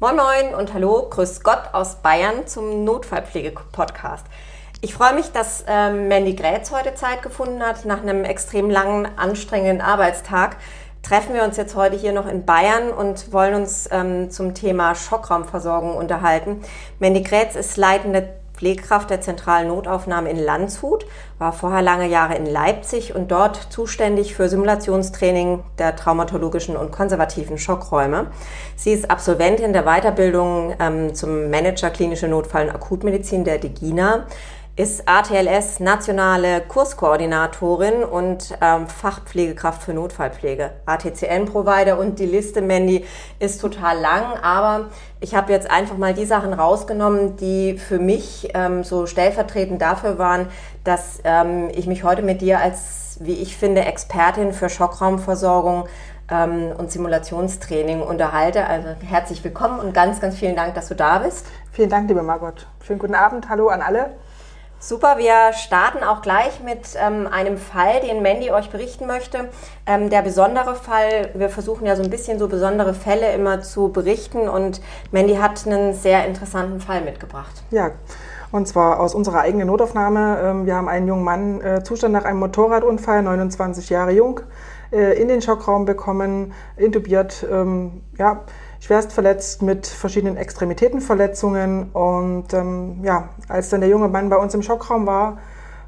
Moin Moin und Hallo, Grüß Gott aus Bayern zum Notfallpflege-Podcast. Ich freue mich, dass ähm, Mandy Grätz heute Zeit gefunden hat. Nach einem extrem langen, anstrengenden Arbeitstag treffen wir uns jetzt heute hier noch in Bayern und wollen uns ähm, zum Thema Schockraumversorgung unterhalten. Mandy Grätz ist leitende Pflegekraft der zentralen Notaufnahme in Landshut, war vorher lange Jahre in Leipzig und dort zuständig für Simulationstraining der traumatologischen und konservativen Schockräume. Sie ist Absolventin der Weiterbildung ähm, zum Manager klinische Notfall- und Akutmedizin der DEGINA ist ATLS nationale Kurskoordinatorin und ähm, Fachpflegekraft für Notfallpflege, ATCN-Provider und die Liste, Mandy, ist total lang, aber ich habe jetzt einfach mal die Sachen rausgenommen, die für mich ähm, so stellvertretend dafür waren, dass ähm, ich mich heute mit dir als, wie ich finde, Expertin für Schockraumversorgung ähm, und Simulationstraining unterhalte. Also herzlich willkommen und ganz, ganz vielen Dank, dass du da bist. Vielen Dank, liebe Margot. Schönen guten Abend. Hallo an alle. Super, wir starten auch gleich mit ähm, einem Fall, den Mandy euch berichten möchte. Ähm, der besondere Fall, wir versuchen ja so ein bisschen so besondere Fälle immer zu berichten und Mandy hat einen sehr interessanten Fall mitgebracht. Ja, und zwar aus unserer eigenen Notaufnahme. Ähm, wir haben einen jungen Mann, äh, Zustand nach einem Motorradunfall, 29 Jahre jung, äh, in den Schockraum bekommen, intubiert, ähm, ja, schwerst verletzt mit verschiedenen Extremitätenverletzungen. Und ähm, ja, als dann der junge Mann bei uns im Schockraum war,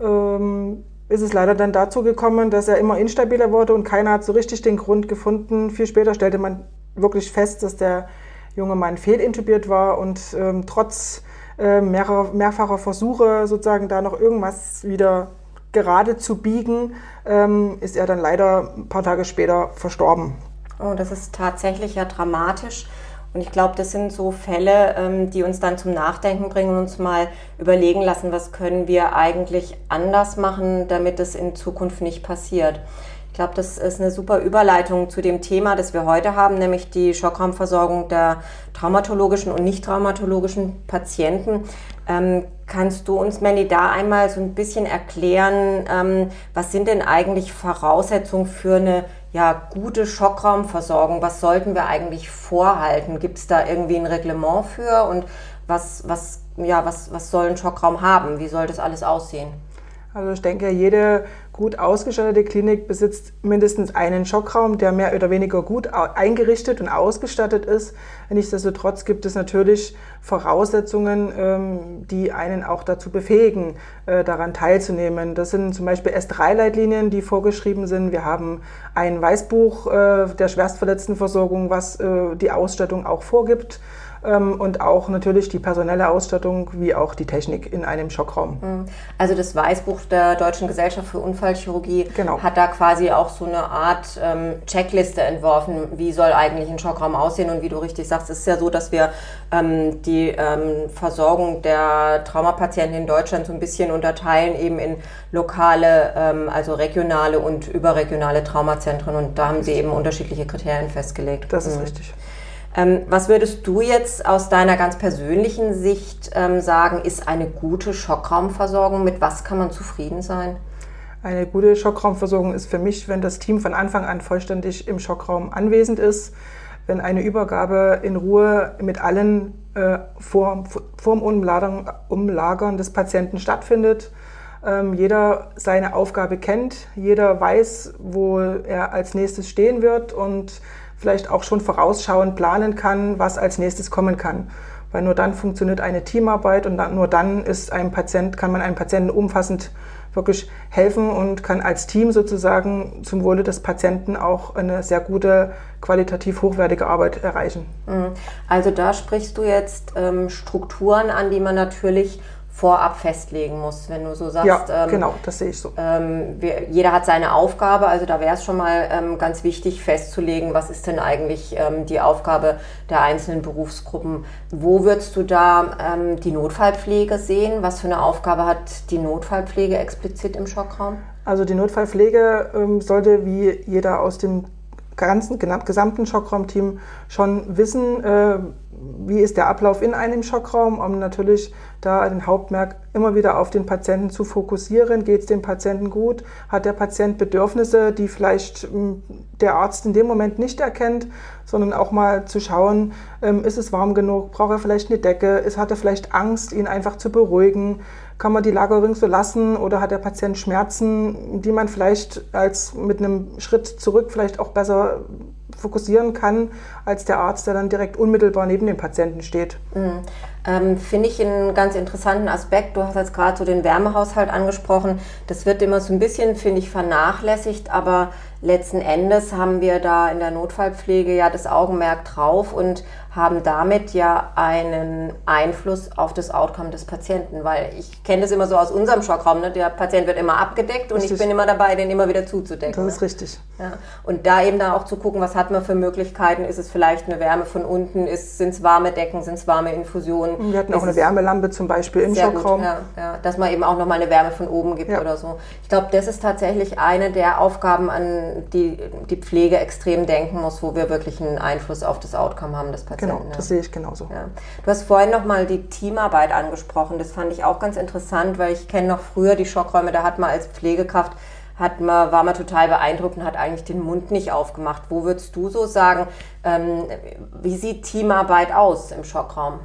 ähm, ist es leider dann dazu gekommen, dass er immer instabiler wurde und keiner hat so richtig den Grund gefunden. Viel später stellte man wirklich fest, dass der junge Mann fehlintubiert war und ähm, trotz äh, mehrer, mehrfacher Versuche sozusagen da noch irgendwas wieder gerade zu biegen, ähm, ist er dann leider ein paar Tage später verstorben. Oh, das ist tatsächlich ja dramatisch. Und ich glaube, das sind so Fälle, ähm, die uns dann zum Nachdenken bringen und uns mal überlegen lassen, was können wir eigentlich anders machen, damit es in Zukunft nicht passiert. Ich glaube, das ist eine super Überleitung zu dem Thema, das wir heute haben, nämlich die Schockraumversorgung der traumatologischen und nicht traumatologischen Patienten. Ähm, kannst du uns, Mandy, da einmal so ein bisschen erklären, ähm, was sind denn eigentlich Voraussetzungen für eine ja, gute Schockraumversorgung, was sollten wir eigentlich vorhalten? Gibt es da irgendwie ein Reglement für und was, was, ja, was, was soll ein Schockraum haben? Wie soll das alles aussehen? Also ich denke, jede gut ausgestattete Klinik besitzt mindestens einen Schockraum, der mehr oder weniger gut eingerichtet und ausgestattet ist. Nichtsdestotrotz gibt es natürlich Voraussetzungen, ähm, die einen auch dazu befähigen, äh, daran teilzunehmen. Das sind zum Beispiel S3-Leitlinien, die vorgeschrieben sind. Wir haben ein Weißbuch äh, der Schwerstverletztenversorgung, was äh, die Ausstattung auch vorgibt. Ähm, und auch natürlich die personelle Ausstattung wie auch die Technik in einem Schockraum. Mhm. Also das Weißbuch der Deutschen Gesellschaft für Unfallchirurgie genau. hat da quasi auch so eine Art ähm, Checkliste entworfen, wie soll eigentlich ein Schockraum aussehen und wie du richtig sagst, ist es ja so, dass wir ähm, die Versorgung der Traumapatienten in Deutschland so ein bisschen unterteilen eben in lokale, also regionale und überregionale Traumazentren und da haben sie eben unterschiedliche Kriterien festgelegt. Das ist mhm. richtig. Ähm, was würdest du jetzt aus deiner ganz persönlichen Sicht ähm, sagen, ist eine gute Schockraumversorgung? Mit was kann man zufrieden sein? Eine gute Schockraumversorgung ist für mich, wenn das Team von Anfang an vollständig im Schockraum anwesend ist, wenn eine Übergabe in Ruhe mit allen äh, vor, vor dem Umlagern, Umlagern des Patienten stattfindet, ähm, jeder seine Aufgabe kennt, jeder weiß, wo er als nächstes stehen wird und vielleicht auch schon vorausschauend planen kann, was als nächstes kommen kann. Weil nur dann funktioniert eine Teamarbeit und nur dann ist ein Patient, kann man einem Patienten umfassend wirklich helfen und kann als Team sozusagen zum Wohle des Patienten auch eine sehr gute, qualitativ hochwertige Arbeit erreichen. Mhm. Also da sprichst du jetzt ähm, Strukturen an, die man natürlich vorab festlegen muss, wenn du so sagst. Ja, ähm, genau, das sehe ich so. Ähm, wir, jeder hat seine Aufgabe, also da wäre es schon mal ähm, ganz wichtig festzulegen, was ist denn eigentlich ähm, die Aufgabe der einzelnen Berufsgruppen. Wo würdest du da ähm, die Notfallpflege sehen? Was für eine Aufgabe hat die Notfallpflege explizit im Schockraum? Also die Notfallpflege ähm, sollte wie jeder aus dem ganzen gesamten Schockraumteam schon wissen, äh, wie ist der Ablauf in einem Schockraum, um natürlich da den Hauptmerk immer wieder auf den Patienten zu fokussieren. Geht es dem Patienten gut? Hat der Patient Bedürfnisse, die vielleicht hm, der Arzt in dem Moment nicht erkennt, sondern auch mal zu schauen, ähm, ist es warm genug? Braucht er vielleicht eine Decke? Hat er vielleicht Angst, ihn einfach zu beruhigen? Kann man die Lagerung so lassen oder hat der Patient Schmerzen, die man vielleicht als mit einem Schritt zurück vielleicht auch besser fokussieren kann, als der Arzt, der dann direkt unmittelbar neben dem Patienten steht. Mhm. Ähm, Finde ich einen ganz interessanten Aspekt. Du hast jetzt gerade so den Wärmehaushalt angesprochen. Das wird immer so ein bisschen, finde ich, vernachlässigt, aber letzten Endes haben wir da in der Notfallpflege ja das Augenmerk drauf und haben damit ja einen Einfluss auf das Outcome des Patienten, weil ich kenne das immer so aus unserem Schockraum, ne? der Patient wird immer abgedeckt und richtig. ich bin immer dabei, den immer wieder zuzudecken. Das ist ne? richtig. Ja. Und da eben dann auch zu gucken, was hat man für Möglichkeiten, ist es vielleicht eine Wärme von unten, sind es warme Decken, sind es warme Infusionen. Wir hatten auch eine Wärmelampe zum Beispiel im Schockraum. Gut, ja, ja, dass man eben auch nochmal eine Wärme von oben gibt ja. oder so. Ich glaube, das ist tatsächlich eine der Aufgaben, an die die Pflege extrem denken muss, wo wir wirklich einen Einfluss auf das Outcome haben des Patienten. Genau, das sehe ich genauso. Du hast vorhin nochmal die Teamarbeit angesprochen. Das fand ich auch ganz interessant, weil ich kenne noch früher die Schockräume, da hat man als Pflegekraft hat man, war man total beeindruckt und hat eigentlich den Mund nicht aufgemacht. Wo würdest du so sagen, ähm, wie sieht Teamarbeit aus im Schockraum?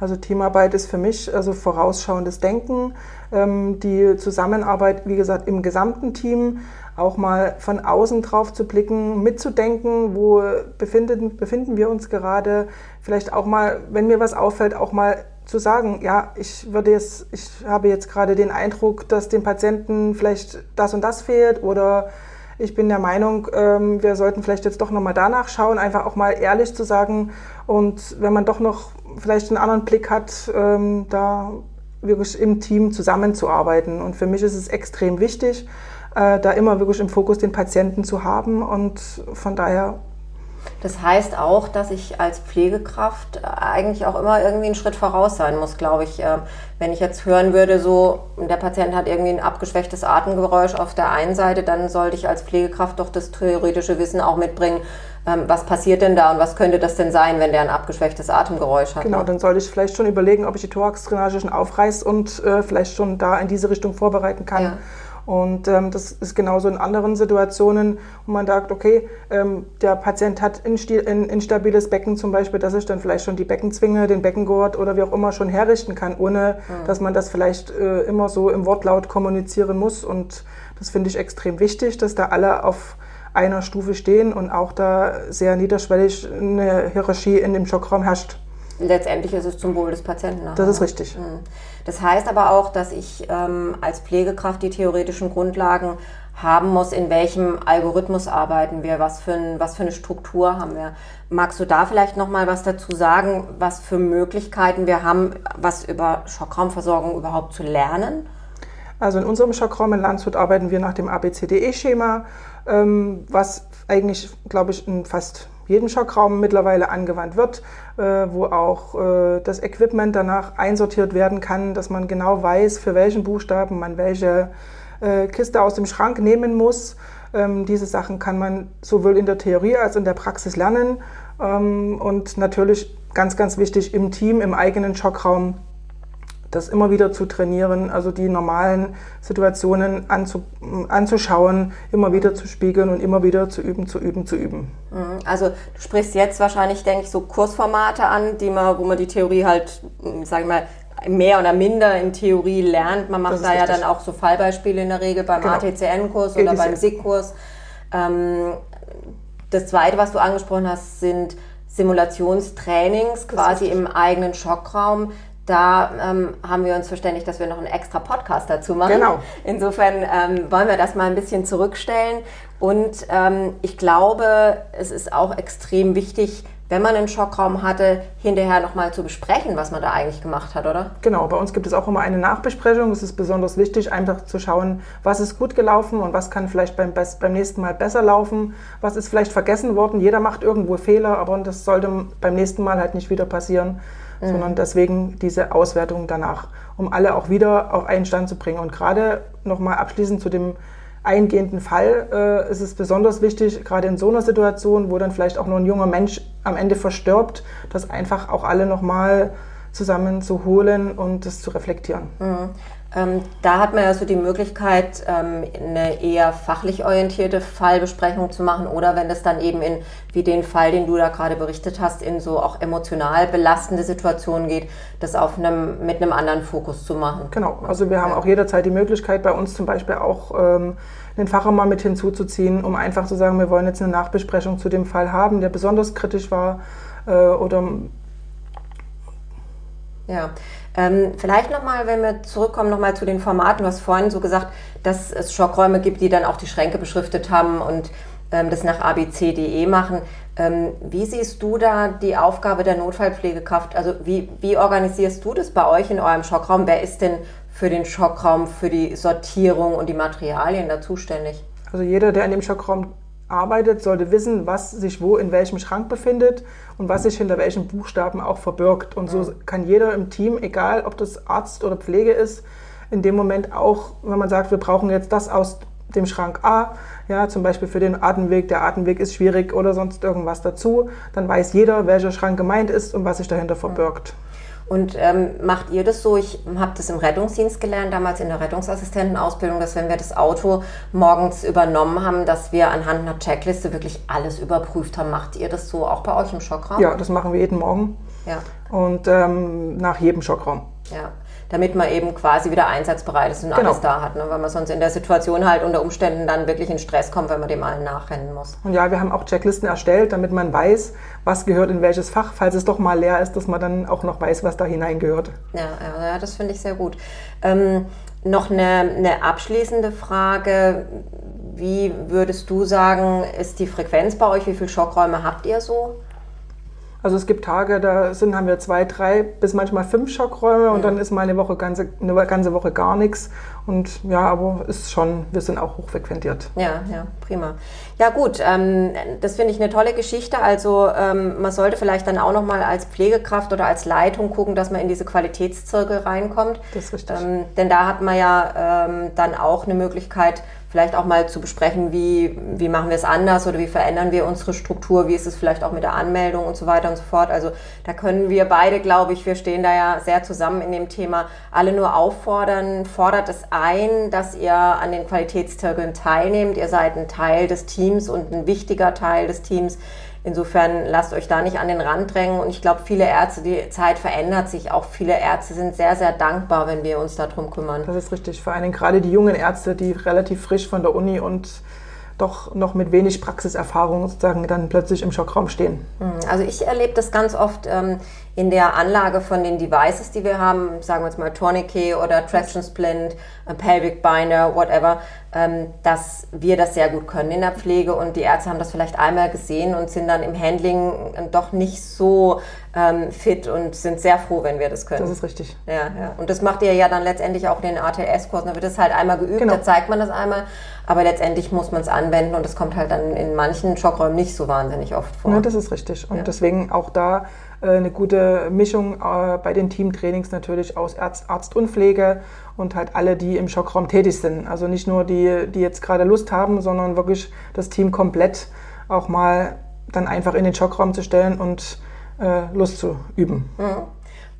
Also Teamarbeit ist für mich also vorausschauendes Denken, ähm, die Zusammenarbeit, wie gesagt, im gesamten Team, auch mal von außen drauf zu blicken, mitzudenken, wo befinden, befinden wir uns gerade, vielleicht auch mal, wenn mir was auffällt, auch mal zu sagen, ja, ich würde jetzt, ich habe jetzt gerade den Eindruck, dass dem Patienten vielleicht das und das fehlt oder ich bin der Meinung, ähm, wir sollten vielleicht jetzt doch nochmal danach schauen, einfach auch mal ehrlich zu sagen. Und wenn man doch noch vielleicht einen anderen Blick hat, ähm, da wirklich im Team zusammenzuarbeiten. Und für mich ist es extrem wichtig, äh, da immer wirklich im Fokus den Patienten zu haben. Und von daher das heißt auch, dass ich als Pflegekraft eigentlich auch immer irgendwie einen Schritt voraus sein muss, glaube ich. Ähm, wenn ich jetzt hören würde, so der Patient hat irgendwie ein abgeschwächtes Atemgeräusch auf der einen Seite, dann sollte ich als Pflegekraft doch das theoretische Wissen auch mitbringen, ähm, was passiert denn da und was könnte das denn sein, wenn der ein abgeschwächtes Atemgeräusch hat. Genau, ne? dann sollte ich vielleicht schon überlegen, ob ich die Thoraxdrainage schon aufreiße und äh, vielleicht schon da in diese Richtung vorbereiten kann. Ja. Und ähm, das ist genauso in anderen Situationen, wo man sagt, okay, ähm, der Patient hat ein instabiles Becken zum Beispiel, dass ich dann vielleicht schon die Beckenzwinge, den Beckengurt oder wie auch immer schon herrichten kann, ohne mhm. dass man das vielleicht äh, immer so im Wortlaut kommunizieren muss. Und das finde ich extrem wichtig, dass da alle auf einer Stufe stehen und auch da sehr niederschwellig eine Hierarchie in dem Schockraum herrscht. Letztendlich ist es zum Wohl des Patienten. Nachher. Das ist richtig. Mhm. Das heißt aber auch, dass ich ähm, als Pflegekraft die theoretischen Grundlagen haben muss, in welchem Algorithmus arbeiten wir, was für, ein, was für eine Struktur haben wir. Magst du da vielleicht noch mal was dazu sagen, was für Möglichkeiten wir haben, was über Schockraumversorgung überhaupt zu lernen? Also in unserem Schockraum in Landshut arbeiten wir nach dem ABCDE-Schema, ähm, was eigentlich, glaube ich, in fast jedem Schockraum mittlerweile angewandt wird, äh, wo auch äh, das Equipment danach einsortiert werden kann, dass man genau weiß, für welchen Buchstaben man welche äh, Kiste aus dem Schrank nehmen muss. Ähm, diese Sachen kann man sowohl in der Theorie als auch in der Praxis lernen. Ähm, und natürlich ganz, ganz wichtig im Team, im eigenen Schockraum das immer wieder zu trainieren, also die normalen Situationen anzu, anzuschauen, immer wieder zu spiegeln und immer wieder zu üben, zu üben, zu üben. Mhm. Also du sprichst jetzt wahrscheinlich, denke ich, so Kursformate an, die man, wo man die Theorie halt, sage ich mal, mehr oder minder in Theorie lernt. Man macht da richtig. ja dann auch so Fallbeispiele in der Regel beim genau. ATCN-Kurs oder beim SIG-Kurs. Ähm, das Zweite, was du angesprochen hast, sind Simulationstrainings quasi im eigenen Schockraum. Da ähm, haben wir uns verständigt, dass wir noch einen extra Podcast dazu machen. Genau. Insofern ähm, wollen wir das mal ein bisschen zurückstellen. Und ähm, ich glaube, es ist auch extrem wichtig, wenn man einen Schockraum hatte, hinterher nochmal zu besprechen, was man da eigentlich gemacht hat, oder? Genau, bei uns gibt es auch immer eine Nachbesprechung. Es ist besonders wichtig, einfach zu schauen, was ist gut gelaufen und was kann vielleicht beim, beim nächsten Mal besser laufen, was ist vielleicht vergessen worden. Jeder macht irgendwo Fehler, aber das sollte beim nächsten Mal halt nicht wieder passieren mhm. sondern deswegen diese Auswertung danach, um alle auch wieder auf einen Stand zu bringen. Und gerade nochmal abschließend zu dem eingehenden Fall äh, ist es besonders wichtig, gerade in so einer Situation, wo dann vielleicht auch nur ein junger Mensch am Ende verstirbt, dass einfach auch alle nochmal zusammen zu holen und das zu reflektieren. Mhm. Ähm, da hat man ja so die Möglichkeit, ähm, eine eher fachlich orientierte Fallbesprechung zu machen oder wenn es dann eben in, wie den Fall, den du da gerade berichtet hast, in so auch emotional belastende Situationen geht, das auf einem, mit einem anderen Fokus zu machen. Genau, also wir haben auch jederzeit die Möglichkeit, bei uns zum Beispiel auch ähm, den Facher mal mit hinzuzuziehen, um einfach zu sagen, wir wollen jetzt eine Nachbesprechung zu dem Fall haben, der besonders kritisch war äh, oder ja, ähm, vielleicht nochmal, wenn wir zurückkommen, nochmal zu den Formaten. Du hast vorhin so gesagt, dass es Schockräume gibt, die dann auch die Schränke beschriftet haben und ähm, das nach abc.de machen. Ähm, wie siehst du da die Aufgabe der Notfallpflegekraft? Also wie, wie organisierst du das bei euch in eurem Schockraum? Wer ist denn für den Schockraum, für die Sortierung und die Materialien da zuständig? Also jeder, der in dem Schockraum arbeitet, sollte wissen, was sich wo in welchem Schrank befindet und was sich hinter welchen Buchstaben auch verbirgt. Und so kann jeder im Team, egal ob das Arzt oder Pflege ist, in dem Moment auch, wenn man sagt, wir brauchen jetzt das aus dem Schrank A, ja, zum Beispiel für den Atemweg, der Atemweg ist schwierig oder sonst irgendwas dazu, dann weiß jeder, welcher Schrank gemeint ist und was sich dahinter verbirgt. Und ähm, macht ihr das so? Ich habe das im Rettungsdienst gelernt, damals in der Rettungsassistentenausbildung, dass wenn wir das Auto morgens übernommen haben, dass wir anhand einer Checkliste wirklich alles überprüft haben. Macht ihr das so auch bei euch im Schockraum? Ja, das machen wir jeden Morgen. Ja. Und ähm, nach jedem Schockraum. Ja damit man eben quasi wieder einsatzbereit ist und genau. alles da hat. Ne? Weil man sonst in der Situation halt unter Umständen dann wirklich in Stress kommt, wenn man dem allen nachrennen muss. Und ja, wir haben auch Checklisten erstellt, damit man weiß, was gehört in welches Fach, falls es doch mal leer ist, dass man dann auch noch weiß, was da hineingehört. Ja, ja, das finde ich sehr gut. Ähm, noch eine, eine abschließende Frage. Wie würdest du sagen, ist die Frequenz bei euch? Wie viele Schockräume habt ihr so? Also es gibt Tage, da sind, haben wir zwei, drei bis manchmal fünf Schockräume und mhm. dann ist mal eine Woche ganze, eine ganze Woche gar nichts. Und ja, aber ist schon, wir sind auch hochfrequentiert. Ja, ja, prima. Ja gut, ähm, das finde ich eine tolle Geschichte. Also ähm, man sollte vielleicht dann auch nochmal als Pflegekraft oder als Leitung gucken, dass man in diese Qualitätszirkel reinkommt. Das ist richtig. Ähm, denn da hat man ja ähm, dann auch eine Möglichkeit, vielleicht auch mal zu besprechen, wie, wie machen wir es anders oder wie verändern wir unsere Struktur, wie ist es vielleicht auch mit der Anmeldung und so weiter und so fort. Also da können wir beide, glaube ich, wir stehen da ja sehr zusammen in dem Thema, alle nur auffordern, fordert es ein, dass ihr an den Qualitätszirkeln teilnehmt. Ihr seid ein Teil des Teams und ein wichtiger Teil des Teams. Insofern lasst euch da nicht an den Rand drängen. Und ich glaube, viele Ärzte, die Zeit verändert sich. Auch viele Ärzte sind sehr, sehr dankbar, wenn wir uns darum kümmern. Das ist richtig. Vor allen Dingen gerade die jungen Ärzte, die relativ frisch von der Uni und doch noch mit wenig Praxiserfahrung sozusagen dann plötzlich im Schockraum stehen. Hm, also ich erlebe das ganz oft ähm, in der Anlage von den Devices, die wir haben, sagen wir jetzt mal Tourniquet oder Traction Splint, äh, Pelvic Binder, whatever, ähm, dass wir das sehr gut können in der Pflege und die Ärzte haben das vielleicht einmal gesehen und sind dann im Handling äh, doch nicht so ähm, fit und sind sehr froh, wenn wir das können. Das ist richtig. Ja, ja. Und das macht ihr ja dann letztendlich auch in den ATS-Kursen. Da wird es halt einmal geübt, genau. da zeigt man das einmal, aber letztendlich muss man es anwenden und das kommt halt dann in manchen Schockräumen nicht so wahnsinnig oft vor. Ja, das ist richtig. Und ja. deswegen auch da eine gute Mischung äh, bei den Teamtrainings natürlich aus Arzt, Arzt und Pflege und halt alle, die im Schockraum tätig sind. Also nicht nur die, die jetzt gerade Lust haben, sondern wirklich das Team komplett auch mal dann einfach in den Schockraum zu stellen und äh, Lust zu üben. Mhm.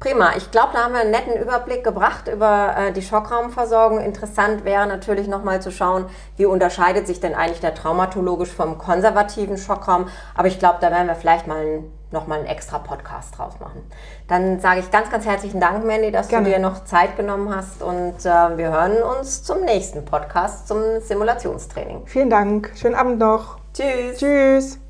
Prima. Ich glaube, da haben wir einen netten Überblick gebracht über äh, die Schockraumversorgung. Interessant wäre natürlich nochmal zu schauen, wie unterscheidet sich denn eigentlich der traumatologisch vom konservativen Schockraum. Aber ich glaube, da werden wir vielleicht mal ein, nochmal einen extra Podcast draus machen. Dann sage ich ganz, ganz herzlichen Dank, Mandy, dass Gerne. du dir noch Zeit genommen hast. Und äh, wir hören uns zum nächsten Podcast, zum Simulationstraining. Vielen Dank. Schönen Abend noch. Tschüss. Tschüss.